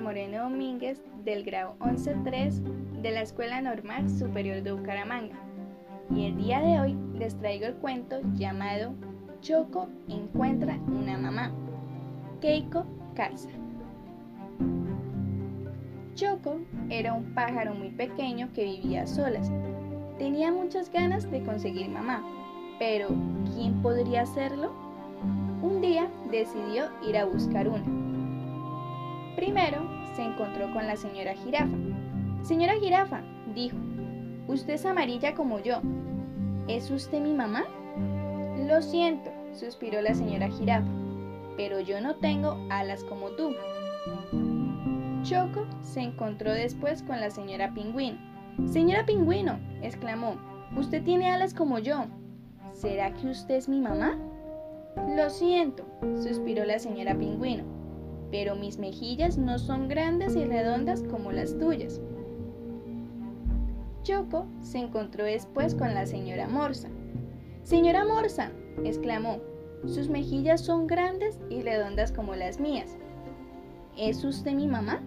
Moreno Domínguez del grado 11.3 de la Escuela Normal Superior de Bucaramanga y el día de hoy les traigo el cuento llamado Choco encuentra una mamá. Keiko Calza. Choco era un pájaro muy pequeño que vivía solas. Tenía muchas ganas de conseguir mamá, pero ¿quién podría hacerlo? Un día decidió ir a buscar una. Primero se encontró con la señora jirafa. Señora jirafa, dijo, usted es amarilla como yo. ¿Es usted mi mamá? Lo siento, suspiró la señora jirafa, pero yo no tengo alas como tú. Choco se encontró después con la señora Pingüino. Señora Pingüino, exclamó, usted tiene alas como yo. ¿Será que usted es mi mamá? Lo siento, suspiró la señora Pingüino, pero mis mejillas no son grandes y redondas como las tuyas. Choco se encontró después con la señora Morsa. Señora Morsa, exclamó, sus mejillas son grandes y redondas como las mías. ¿Es usted mi mamá?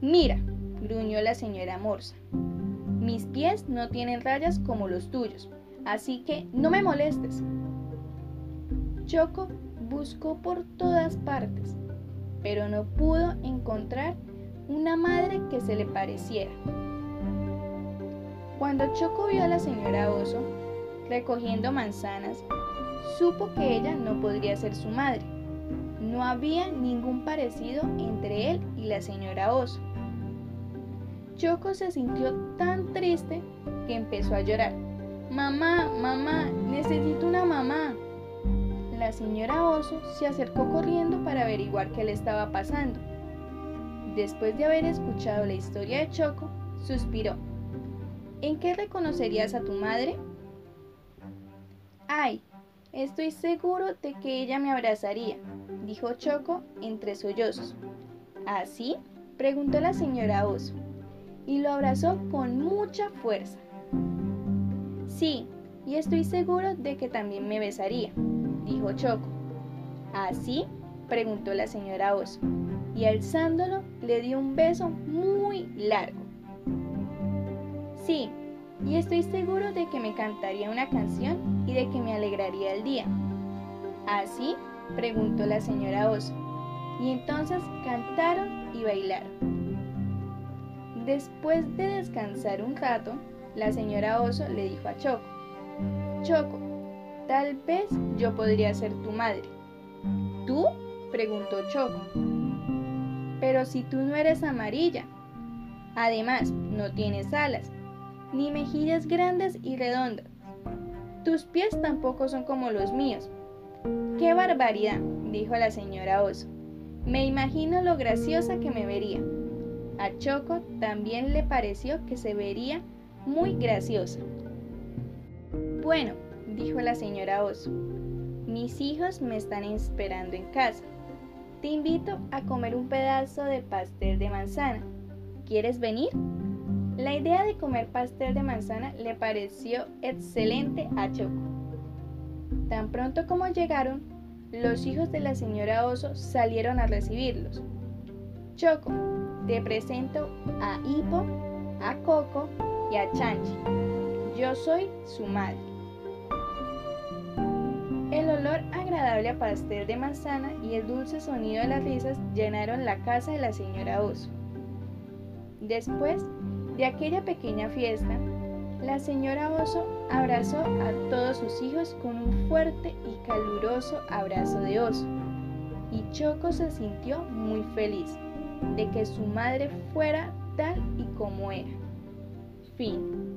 Mira, gruñó la señora Morsa. Mis pies no tienen rayas como los tuyos, así que no me molestes. Choco buscó por todas partes, pero no pudo encontrar una madre que se le pareciera. Cuando Choco vio a la señora Oso recogiendo manzanas, supo que ella no podría ser su madre. No había ningún parecido entre él y la señora Oso. Choco se sintió tan triste que empezó a llorar. Mamá, mamá, necesito una mamá. La señora Oso se acercó corriendo para averiguar qué le estaba pasando. Después de haber escuchado la historia de Choco, suspiró. ¿En qué reconocerías a tu madre? Ay, estoy seguro de que ella me abrazaría, dijo Choco entre sollozos. ¿Así? preguntó la señora Oso, y lo abrazó con mucha fuerza. Sí, y estoy seguro de que también me besaría, dijo Choco. ¿Así? preguntó la señora Oso, y alzándolo le dio un beso muy largo. Sí, y estoy seguro de que me cantaría una canción y de que me alegraría el día. ¿Así? preguntó la señora Oso. Y entonces cantaron y bailaron. Después de descansar un rato, la señora Oso le dijo a Choco, Choco, tal vez yo podría ser tu madre. ¿Tú? preguntó Choco. Pero si tú no eres amarilla. Además, no tienes alas ni mejillas grandes y redondas. Tus pies tampoco son como los míos. ¡Qué barbaridad! dijo la señora Oso. Me imagino lo graciosa que me vería. A Choco también le pareció que se vería muy graciosa. Bueno, dijo la señora Oso, mis hijos me están esperando en casa. Te invito a comer un pedazo de pastel de manzana. ¿Quieres venir? La idea de comer pastel de manzana le pareció excelente a Choco. Tan pronto como llegaron, los hijos de la señora Oso salieron a recibirlos. Choco, te presento a Hippo, a Coco y a Chanchi. Yo soy su madre. Agradable pastel de manzana y el dulce sonido de las risas llenaron la casa de la señora Oso. Después, de aquella pequeña fiesta, la señora Oso abrazó a todos sus hijos con un fuerte y caluroso abrazo de oso. Y Choco se sintió muy feliz de que su madre fuera tal y como era. Fin.